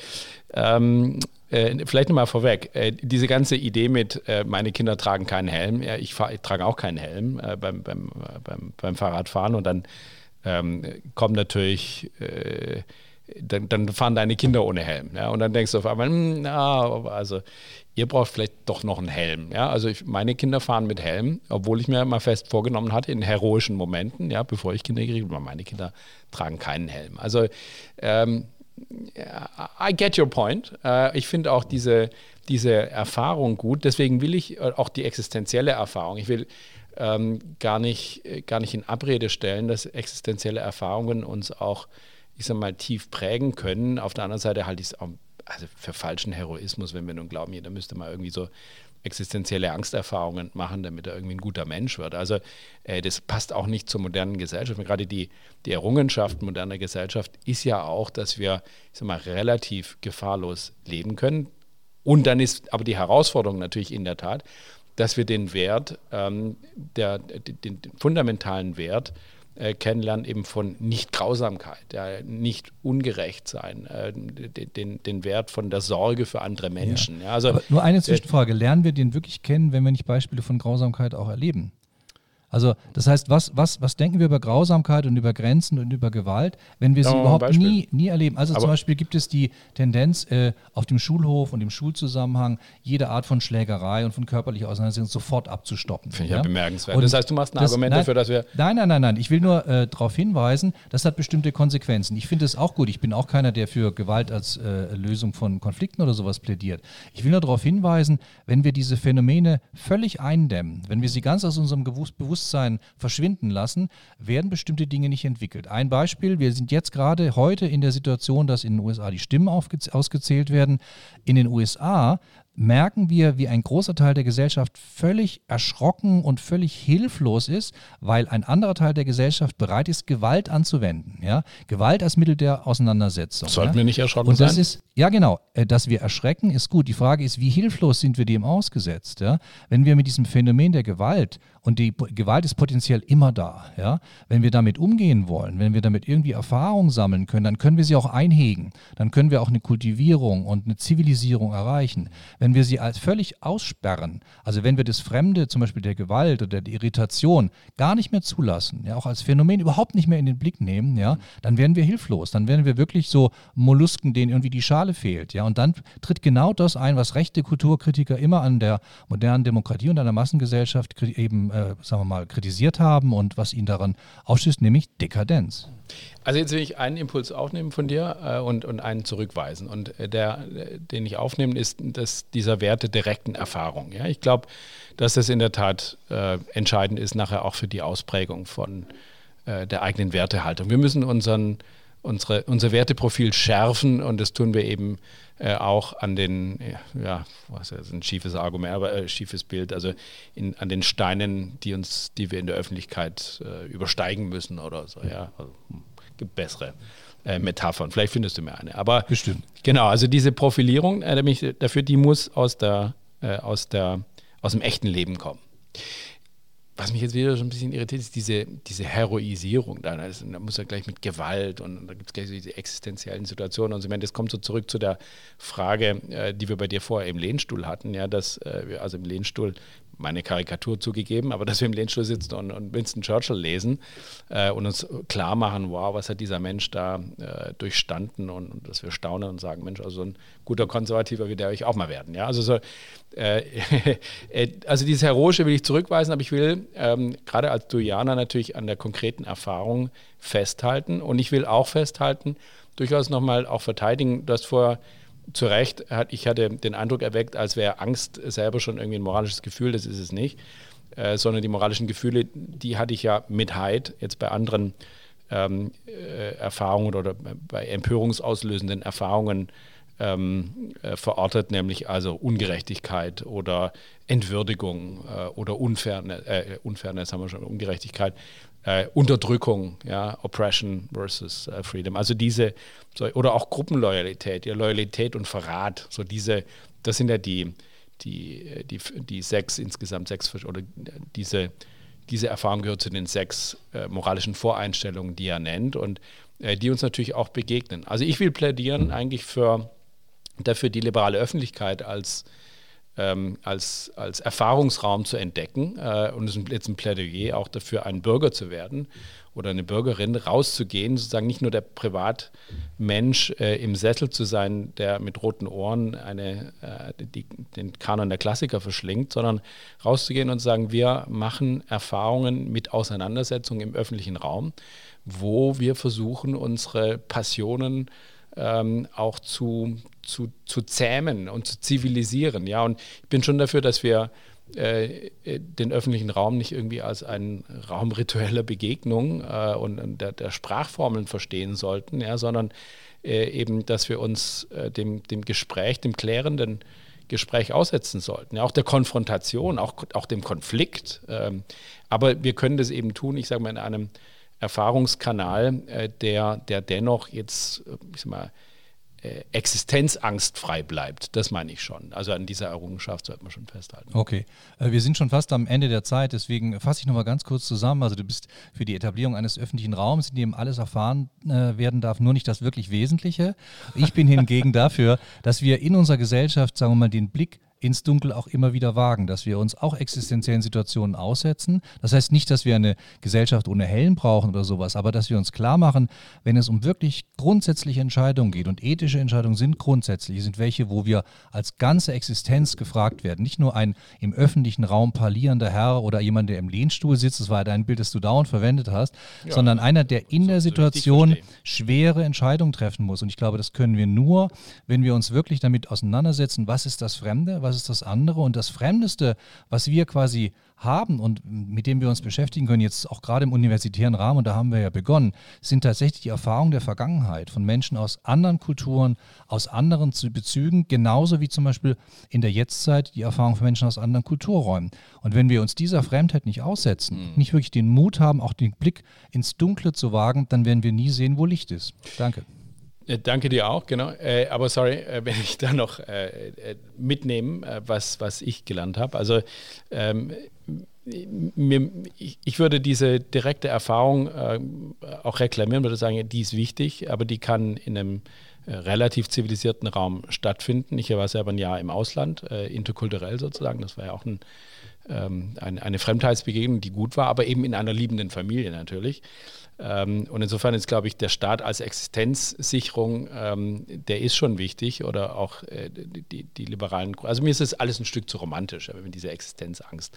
A: ähm, äh, vielleicht nochmal vorweg, äh, diese ganze Idee mit, äh, meine Kinder tragen keinen Helm, ja, ich, ich trage auch keinen Helm äh, beim, beim, beim, beim, Fahrradfahren und dann ähm, kommt natürlich äh, dann, dann, fahren deine Kinder ohne Helm. Ja? Und dann denkst du auf einmal, hm, na, also ihr braucht vielleicht doch noch einen Helm. Ja? Also ich, meine Kinder fahren mit Helm, obwohl ich mir mal fest vorgenommen hatte, in heroischen Momenten, ja, bevor ich Kinder kriege, meine Kinder tragen keinen Helm. Also ähm, I get your point. Äh, ich finde auch diese, diese Erfahrung gut. Deswegen will ich äh, auch die existenzielle Erfahrung. Ich will ähm, gar, nicht, gar nicht in Abrede stellen, dass existenzielle Erfahrungen uns auch, ich sag mal, tief prägen können. Auf der anderen Seite halte ich es auch also für falschen Heroismus, wenn wir nun glauben, jeder müsste mal irgendwie so existenzielle Angsterfahrungen machen, damit er irgendwie ein guter Mensch wird. Also äh, das passt auch nicht zur modernen Gesellschaft. Und gerade die, die Errungenschaft moderner Gesellschaft ist ja auch, dass wir ich sag mal, relativ gefahrlos leben können. Und dann ist aber die Herausforderung natürlich in der Tat, dass wir den Wert, ähm, der, den, den fundamentalen Wert äh, kennenlernen, eben von Nicht-Grausamkeit, ja, nicht ungerecht sein, äh, den, den Wert von der Sorge für andere Menschen. Ja.
B: Ja, also, nur eine Zwischenfrage, lernen wir den wirklich kennen, wenn wir nicht Beispiele von Grausamkeit auch erleben? Also das heißt, was, was, was denken wir über Grausamkeit und über Grenzen und über Gewalt, wenn wir sie überhaupt nie, nie erleben? Also Aber zum Beispiel gibt es die Tendenz, äh, auf dem Schulhof und im Schulzusammenhang jede Art von Schlägerei und von körperlicher Auseinandersetzung sofort abzustoppen.
A: Finde ich ja, bemerkenswert. Und das heißt, du machst ein das, Argument dafür, dass wir...
B: Nein, nein, nein, nein. Ich will nur äh, darauf hinweisen, das hat bestimmte Konsequenzen. Ich finde es auch gut. Ich bin auch keiner, der für Gewalt als äh, Lösung von Konflikten oder sowas plädiert. Ich will nur darauf hinweisen, wenn wir diese Phänomene völlig eindämmen, wenn wir sie ganz aus unserem Bewusstsein Bewusstsein verschwinden lassen, werden bestimmte Dinge nicht entwickelt. Ein Beispiel, wir sind jetzt gerade heute in der Situation, dass in den USA die Stimmen ausgezählt werden. In den USA merken wir, wie ein großer Teil der Gesellschaft völlig erschrocken und völlig hilflos ist, weil ein anderer Teil der Gesellschaft bereit ist, Gewalt anzuwenden. Ja? Gewalt als Mittel der Auseinandersetzung.
A: Sollten
B: ja?
A: wir nicht erschrocken
B: und das
A: sein?
B: Ist, ja, genau. Äh, dass wir erschrecken, ist gut. Die Frage ist, wie hilflos sind wir dem ausgesetzt? Ja? Wenn wir mit diesem Phänomen der Gewalt, und die Gewalt ist potenziell immer da, ja? wenn wir damit umgehen wollen, wenn wir damit irgendwie Erfahrung sammeln können, dann können wir sie auch einhegen. Dann können wir auch eine Kultivierung und eine Zivilisierung erreichen wenn wir sie als völlig aussperren, also wenn wir das Fremde, zum Beispiel der Gewalt oder der Irritation, gar nicht mehr zulassen, ja, auch als Phänomen überhaupt nicht mehr in den Blick nehmen, ja, dann werden wir hilflos. Dann werden wir wirklich so Mollusken, denen irgendwie die Schale fehlt. Ja, und dann tritt genau das ein, was rechte Kulturkritiker immer an der modernen Demokratie und an der Massengesellschaft eben, äh, sagen wir mal, kritisiert haben und was ihn daran ausstößt, nämlich Dekadenz.
A: Also jetzt will ich einen Impuls aufnehmen von dir äh, und, und einen zurückweisen. Und äh, der, den ich aufnehme, ist dass dieser Wert der direkten Erfahrung. Ja? Ich glaube, dass das in der Tat äh, entscheidend ist nachher auch für die Ausprägung von äh, der eigenen Wertehaltung. Wir müssen unseren, unsere, unser Werteprofil schärfen und das tun wir eben äh, auch an den, ja, was ist ein schiefes Argument, aber äh, schiefes Bild, also in, an den Steinen, die uns, die wir in der Öffentlichkeit äh, übersteigen müssen oder so, ja. Also, hm, gibt bessere äh, Metaphern. Vielleicht findest du mir eine. Aber
B: bestimmt.
A: Genau, also diese Profilierung, äh, dafür, die muss aus der, äh, aus der, aus dem echten Leben kommen was mich jetzt wieder so ein bisschen irritiert, ist diese, diese Heroisierung. Da, also, da muss er gleich mit Gewalt und da gibt es gleich so diese existenziellen Situationen. Und so, das kommt so zurück zu der Frage, äh, die wir bei dir vorher im Lehnstuhl hatten, ja, dass äh, wir also im Lehnstuhl meine Karikatur zugegeben, aber [LAUGHS] dass wir im Lehnstuhl sitzen und, und Winston Churchill lesen äh, und uns klar machen, wow, was hat dieser Mensch da äh, durchstanden und, und, dass wir staunen und sagen, Mensch, also ein guter Konservativer wie der ich auch mal werden. Ja? Also, so, äh, [LAUGHS] äh, also dieses Heroische will ich zurückweisen, aber ich will ähm, gerade als Dujaner natürlich an der konkreten Erfahrung festhalten und ich will auch festhalten, durchaus nochmal auch verteidigen, du hast vorher zu Recht, ich hatte den Eindruck erweckt, als wäre Angst selber schon irgendwie ein moralisches Gefühl, das ist es nicht, äh, sondern die moralischen Gefühle, die hatte ich ja mit Heid, jetzt bei anderen ähm, äh, Erfahrungen oder bei empörungsauslösenden Erfahrungen ähm, äh, verortet, nämlich also Ungerechtigkeit oder Entwürdigung äh, oder Unfairness, äh, Unfairness haben wir schon, Ungerechtigkeit äh, Unterdrückung, ja, Oppression versus äh, Freedom. Also diese, so, oder auch Gruppenloyalität, ja, Loyalität und Verrat, so diese, das sind ja die, die, die, die sechs, insgesamt sechs, oder diese, diese Erfahrung gehört zu den sechs äh, moralischen Voreinstellungen, die er nennt und äh, die uns natürlich auch begegnen. Also ich will plädieren eigentlich für, dafür die liberale Öffentlichkeit als ähm, als, als Erfahrungsraum zu entdecken. Äh, und es ist jetzt ein Plädoyer auch dafür, ein Bürger zu werden oder eine Bürgerin, rauszugehen, sozusagen nicht nur der Privatmensch äh, im Sessel zu sein, der mit roten Ohren eine, äh, die, den Kanon der Klassiker verschlingt, sondern rauszugehen und sagen, wir machen Erfahrungen mit Auseinandersetzungen im öffentlichen Raum, wo wir versuchen, unsere Passionen ähm, auch zu, zu, zu zähmen und zu zivilisieren. Ja, und ich bin schon dafür, dass wir äh, den öffentlichen Raum nicht irgendwie als einen Raum ritueller Begegnung äh, und, der, der, Sprachformeln verstehen sollten, ja, sondern äh, eben, dass wir uns äh, dem, dem Gespräch, dem klärenden Gespräch aussetzen sollten. Ja, auch der Konfrontation, auch, auch dem Konflikt. Ähm, aber wir können das eben tun, ich sage mal, in einem Erfahrungskanal, äh, der, der dennoch jetzt, äh, ich sag mal, äh, existenzangstfrei bleibt. Das meine ich schon. Also an dieser Errungenschaft sollte man schon festhalten.
B: Okay, äh, wir sind schon fast am Ende der Zeit, deswegen fasse ich nochmal ganz kurz zusammen. Also du bist für die Etablierung eines öffentlichen Raums, in dem alles erfahren äh, werden darf, nur nicht das wirklich Wesentliche. Ich bin hingegen [LAUGHS] dafür, dass wir in unserer Gesellschaft, sagen wir mal, den Blick ins Dunkel auch immer wieder wagen, dass wir uns auch existenziellen Situationen aussetzen. Das heißt nicht, dass wir eine Gesellschaft ohne Hellen brauchen oder sowas, aber dass wir uns klar machen, wenn es um wirklich grundsätzliche Entscheidungen geht und ethische Entscheidungen sind grundsätzlich, sind welche, wo wir als ganze Existenz gefragt werden. Nicht nur ein im öffentlichen Raum parlierender Herr oder jemand, der im Lehnstuhl sitzt, das war halt ein Bild, das du dauernd verwendet hast, ja, sondern einer, der in der Situation schwere Entscheidungen treffen muss. Und ich glaube, das können wir nur, wenn wir uns wirklich damit auseinandersetzen, was ist das Fremde, was ist das andere. Und das Fremdeste, was wir quasi haben und mit dem wir uns beschäftigen können, jetzt auch gerade im universitären Rahmen, und da haben wir ja begonnen, sind tatsächlich die Erfahrungen der Vergangenheit von Menschen aus anderen Kulturen, aus anderen Bezügen, genauso wie zum Beispiel in der Jetztzeit die Erfahrungen von Menschen aus anderen Kulturräumen. Und wenn wir uns dieser Fremdheit nicht aussetzen, mhm. nicht wirklich den Mut haben, auch den Blick ins Dunkle zu wagen, dann werden wir nie sehen, wo Licht ist. Danke.
A: Äh, danke dir auch, genau. Äh, aber sorry, äh, wenn ich da noch äh, mitnehme, was, was ich gelernt habe. Also ähm, ich, würde diese direkte Erfahrung auch reklamieren, würde sagen, die ist wichtig, aber die kann in einem relativ zivilisierten Raum stattfinden. Ich war selber ein Jahr im Ausland, interkulturell sozusagen. Das war ja auch ein, ähm, eine, eine Fremdheitsbegegnung, die gut war, aber eben in einer liebenden Familie natürlich. Ähm, und insofern ist, glaube ich, der Staat als Existenzsicherung, ähm, der ist schon wichtig oder auch äh, die, die, liberalen. Also mir ist das alles ein Stück zu romantisch, wenn wir diese Existenzangst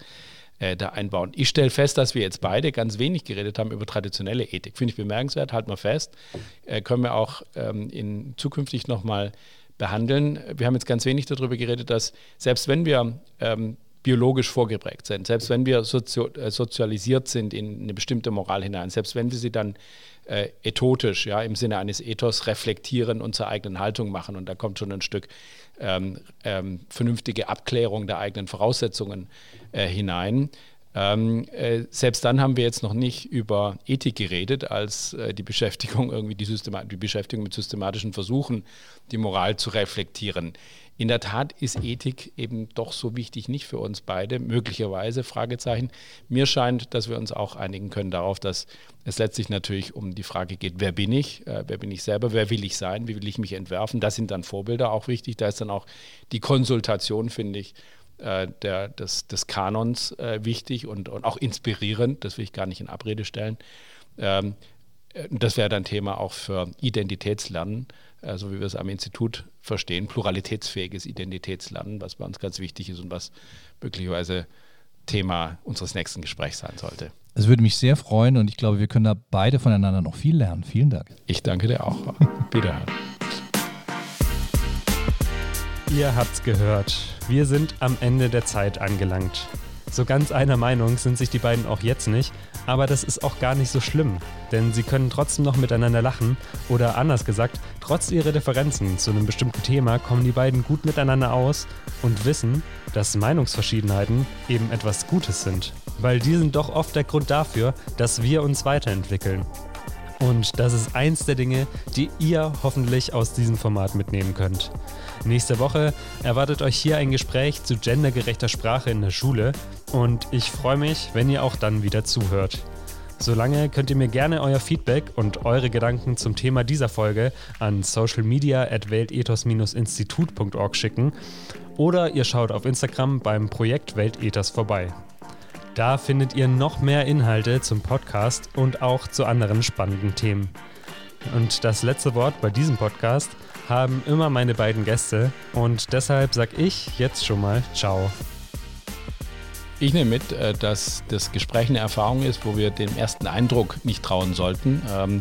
A: äh, da einbauen. Ich stelle fest, dass wir jetzt beide ganz wenig geredet haben über traditionelle Ethik. Finde ich bemerkenswert, halt mal fest. Äh, können wir auch ähm, in zukünftig nochmal behandeln. Wir haben jetzt ganz wenig darüber geredet, dass selbst wenn wir ähm, biologisch vorgeprägt sind. Selbst wenn wir sozio äh, sozialisiert sind in eine bestimmte Moral hinein, selbst wenn wir sie dann äh, ethotisch, ja, im Sinne eines Ethos reflektieren und zur eigenen Haltung machen. Und da kommt schon ein Stück ähm, ähm, vernünftige Abklärung der eigenen Voraussetzungen äh, hinein. Ähm, äh, selbst dann haben wir jetzt noch nicht über Ethik geredet, als äh, die Beschäftigung [LAUGHS] irgendwie die, die Beschäftigung mit systematischen Versuchen, die Moral zu reflektieren. In der Tat ist Ethik eben doch so wichtig nicht für uns beide, möglicherweise, Fragezeichen. Mir scheint, dass wir uns auch einigen können darauf, dass es letztlich natürlich um die Frage geht, wer bin ich, äh, wer bin ich selber, wer will ich sein, wie will ich mich entwerfen. Das sind dann Vorbilder auch wichtig. Da ist dann auch die Konsultation, finde ich, äh, der, des, des Kanons äh, wichtig und, und auch inspirierend. Das will ich gar nicht in Abrede stellen. Ähm, äh, das wäre dann Thema auch für Identitätslernen so wie wir es am Institut verstehen, pluralitätsfähiges Identitätslernen, was bei uns ganz wichtig ist und was möglicherweise Thema unseres nächsten Gesprächs sein sollte.
B: Es würde mich sehr freuen und ich glaube, wir können da beide voneinander noch viel lernen. Vielen Dank.
A: Ich danke dir auch. [LAUGHS] Wiederhören.
C: Ihr habt's gehört. Wir sind am Ende der Zeit angelangt. So ganz einer Meinung sind sich die beiden auch jetzt nicht, aber das ist auch gar nicht so schlimm, denn sie können trotzdem noch miteinander lachen oder anders gesagt, trotz ihrer Differenzen zu einem bestimmten Thema kommen die beiden gut miteinander aus und wissen, dass Meinungsverschiedenheiten eben etwas Gutes sind, weil die sind doch oft der Grund dafür, dass wir uns weiterentwickeln. Und das ist eins der Dinge, die ihr hoffentlich aus diesem Format mitnehmen könnt. Nächste Woche erwartet euch hier ein Gespräch zu gendergerechter Sprache in der Schule und ich freue mich, wenn ihr auch dann wieder zuhört. Solange könnt ihr mir gerne euer Feedback und eure Gedanken zum Thema dieser Folge an socialmedia.weltethos-institut.org schicken oder ihr schaut auf Instagram beim Projekt Weltethos vorbei. Da findet ihr noch mehr Inhalte zum Podcast und auch zu anderen spannenden Themen. Und das letzte Wort bei diesem Podcast haben immer meine beiden Gäste und deshalb sag ich jetzt schon mal Ciao.
A: Ich nehme mit, äh, dass das Gespräch eine Erfahrung ist, wo wir dem ersten Eindruck nicht trauen sollten. Ähm,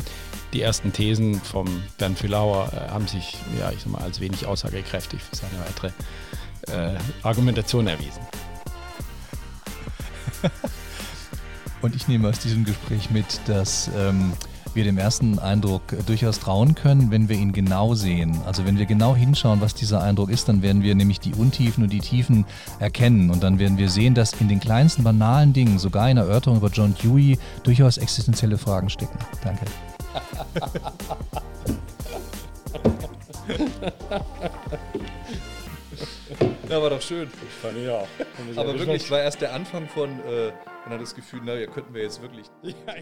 A: die ersten Thesen vom Bernd Füllauer äh, haben sich, ja, ich sag mal, als wenig aussagekräftig für seine weitere äh, Argumentation erwiesen. [LAUGHS]
B: Und ich nehme aus diesem Gespräch mit, dass ähm, wir dem ersten Eindruck durchaus trauen können, wenn wir ihn genau sehen. Also wenn wir genau hinschauen, was dieser Eindruck ist, dann werden wir nämlich die Untiefen und die Tiefen erkennen. Und dann werden wir sehen, dass in den kleinsten banalen Dingen, sogar in der Erörterung über John Dewey, durchaus existenzielle Fragen stecken. Danke.
D: Ja, war doch schön.
E: Fand ich auch.
D: Aber wirklich war erst der Anfang von, äh, man hat das Gefühl, na, ja, könnten wir jetzt wirklich.
E: Ja,